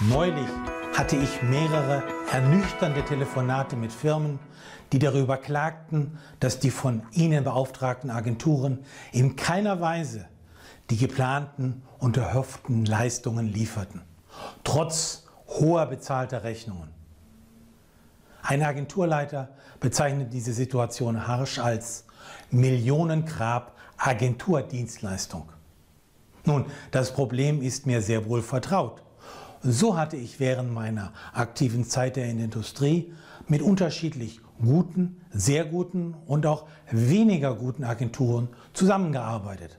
Neulich hatte ich mehrere ernüchternde Telefonate mit Firmen, die darüber klagten, dass die von ihnen beauftragten Agenturen in keiner Weise die geplanten und erhofften Leistungen lieferten, trotz hoher bezahlter Rechnungen. Ein Agenturleiter bezeichnet diese Situation harsch als Millionengrab Agenturdienstleistung. Nun, das Problem ist mir sehr wohl vertraut. So hatte ich während meiner aktiven Zeit in der Industrie mit unterschiedlich guten, sehr guten und auch weniger guten Agenturen zusammengearbeitet.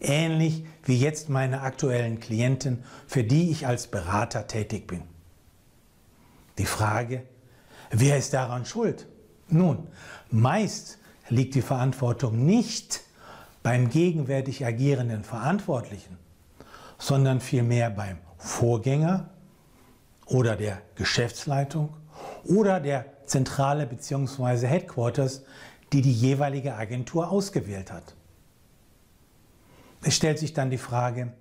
Ähnlich wie jetzt meine aktuellen Klienten, für die ich als Berater tätig bin. Die Frage, wer ist daran schuld? Nun, meist liegt die Verantwortung nicht beim gegenwärtig agierenden Verantwortlichen, sondern vielmehr beim Vorgänger oder der Geschäftsleitung oder der Zentrale bzw. Headquarters, die die jeweilige Agentur ausgewählt hat. Es stellt sich dann die Frage,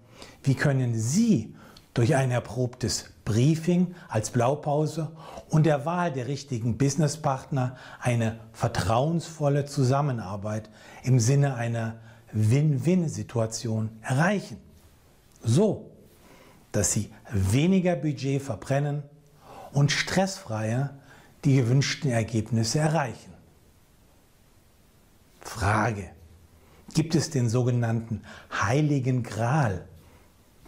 wie können Sie durch ein erprobtes Briefing als Blaupause und der Wahl der richtigen Businesspartner eine vertrauensvolle Zusammenarbeit im Sinne einer Win-Win-Situation erreichen. So, dass Sie weniger Budget verbrennen und stressfreier die gewünschten Ergebnisse erreichen. Frage. Gibt es den sogenannten Heiligen Gral?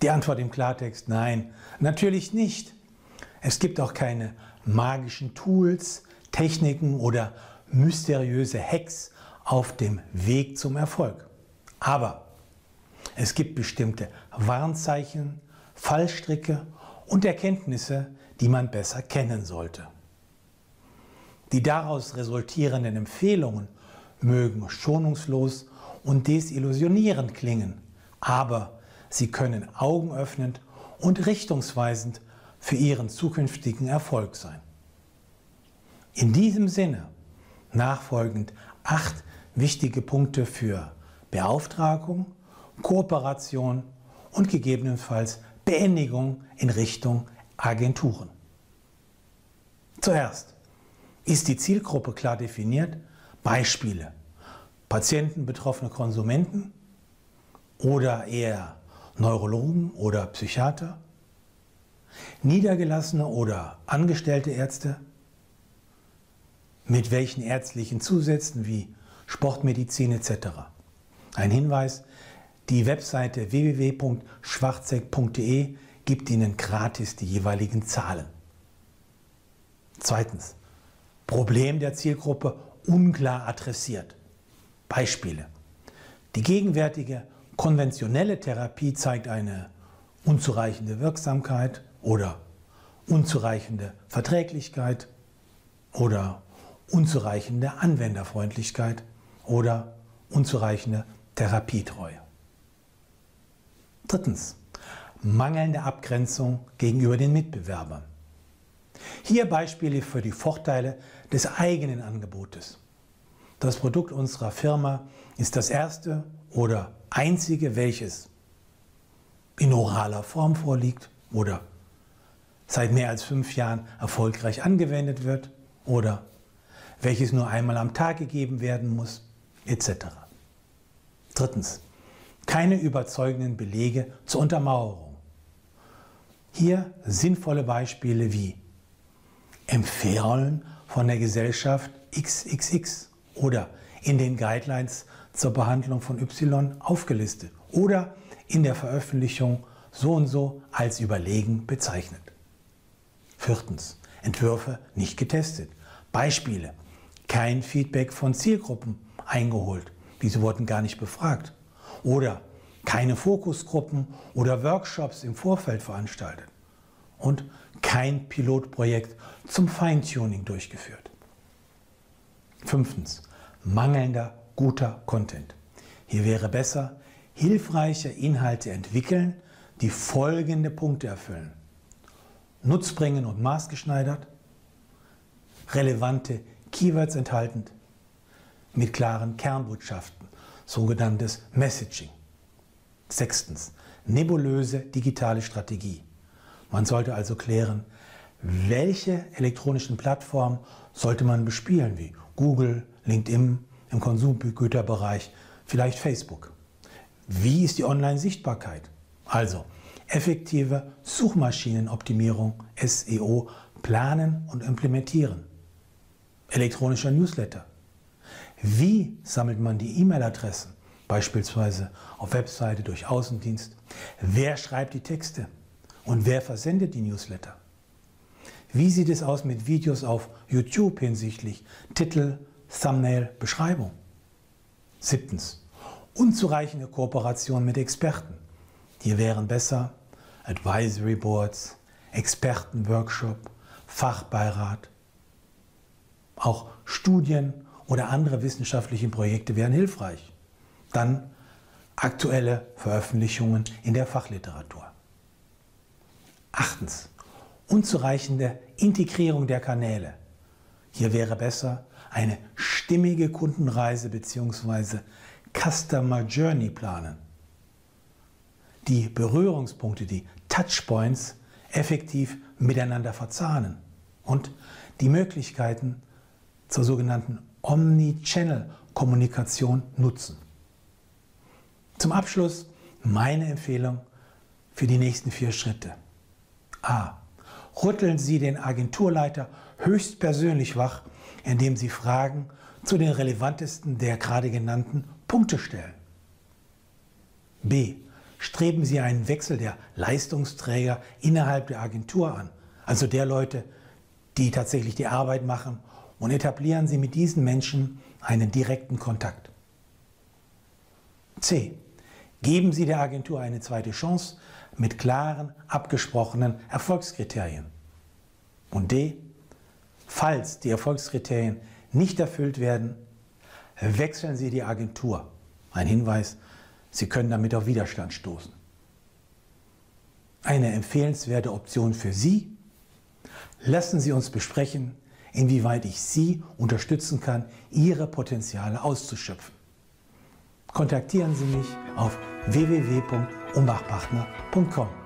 Die Antwort im Klartext nein, natürlich nicht. Es gibt auch keine magischen Tools, Techniken oder mysteriöse Hacks auf dem Weg zum Erfolg. Aber es gibt bestimmte Warnzeichen, Fallstricke und Erkenntnisse, die man besser kennen sollte. Die daraus resultierenden Empfehlungen mögen schonungslos und desillusionierend klingen, aber sie können augenöffnend und richtungsweisend für Ihren zukünftigen Erfolg sein. In diesem Sinne nachfolgend acht wichtige Punkte für Beauftragung, Kooperation und gegebenenfalls Beendigung in Richtung Agenturen. Zuerst ist die Zielgruppe klar definiert? Beispiele. Patienten, betroffene Konsumenten oder eher Neurologen oder Psychiater? Niedergelassene oder angestellte Ärzte? Mit welchen ärztlichen Zusätzen wie Sportmedizin etc. Ein Hinweis, die Webseite www.schwarzek.de gibt Ihnen gratis die jeweiligen Zahlen. Zweitens, Problem der Zielgruppe unklar adressiert. Beispiele. Die gegenwärtige konventionelle Therapie zeigt eine unzureichende Wirksamkeit oder unzureichende Verträglichkeit oder unzureichende Anwenderfreundlichkeit oder unzureichende Therapietreue. Drittens. Mangelnde Abgrenzung gegenüber den Mitbewerbern. Hier Beispiele für die Vorteile des eigenen Angebotes. Das Produkt unserer Firma ist das erste oder einzige, welches in oraler Form vorliegt oder seit mehr als fünf Jahren erfolgreich angewendet wird oder welches nur einmal am Tag gegeben werden muss, etc. Drittens, keine überzeugenden Belege zur Untermauerung. Hier sinnvolle Beispiele wie Empfehlen von der Gesellschaft XXX oder in den Guidelines zur Behandlung von Y aufgelistet oder in der Veröffentlichung so und so als überlegen bezeichnet. Viertens. Entwürfe nicht getestet. Beispiele. Kein Feedback von Zielgruppen eingeholt. Diese wurden gar nicht befragt. Oder keine Fokusgruppen oder Workshops im Vorfeld veranstaltet. Und kein Pilotprojekt zum Feintuning durchgeführt. Fünftens, mangelnder guter Content. Hier wäre besser, hilfreiche Inhalte entwickeln, die folgende Punkte erfüllen. Nutzbringend und maßgeschneidert, relevante Keywords enthaltend, mit klaren Kernbotschaften, sogenanntes Messaging. Sechstens, nebulöse digitale Strategie. Man sollte also klären, welche elektronischen Plattformen sollte man bespielen, wie Google, LinkedIn im Konsumgüterbereich, vielleicht Facebook. Wie ist die Online-Sichtbarkeit? Also effektive Suchmaschinenoptimierung, SEO, planen und implementieren. Elektronischer Newsletter. Wie sammelt man die E-Mail-Adressen, beispielsweise auf Webseite durch Außendienst? Wer schreibt die Texte? Und wer versendet die Newsletter? Wie sieht es aus mit Videos auf YouTube hinsichtlich Titel, Thumbnail, Beschreibung? Siebtens. Unzureichende Kooperation mit Experten. Hier wären besser Advisory Boards, Expertenworkshop, Fachbeirat. Auch Studien oder andere wissenschaftliche Projekte wären hilfreich. Dann aktuelle Veröffentlichungen in der Fachliteratur. Achtens. Unzureichende Integrierung der Kanäle. Hier wäre besser eine stimmige Kundenreise bzw. Customer Journey planen. Die Berührungspunkte, die Touchpoints effektiv miteinander verzahnen und die Möglichkeiten zur sogenannten Omni-Channel-Kommunikation nutzen. Zum Abschluss meine Empfehlung für die nächsten vier Schritte. A. Rütteln Sie den Agenturleiter höchstpersönlich wach, indem Sie Fragen zu den relevantesten der gerade genannten Punkte stellen. B. Streben Sie einen Wechsel der Leistungsträger innerhalb der Agentur an, also der Leute, die tatsächlich die Arbeit machen, und etablieren Sie mit diesen Menschen einen direkten Kontakt. C. Geben Sie der Agentur eine zweite Chance mit klaren, abgesprochenen Erfolgskriterien. Und D. Falls die Erfolgskriterien nicht erfüllt werden, wechseln Sie die Agentur. Ein Hinweis, Sie können damit auf Widerstand stoßen. Eine empfehlenswerte Option für Sie? Lassen Sie uns besprechen, inwieweit ich Sie unterstützen kann, Ihre Potenziale auszuschöpfen. Kontaktieren Sie mich auf www.umbachpartner.com.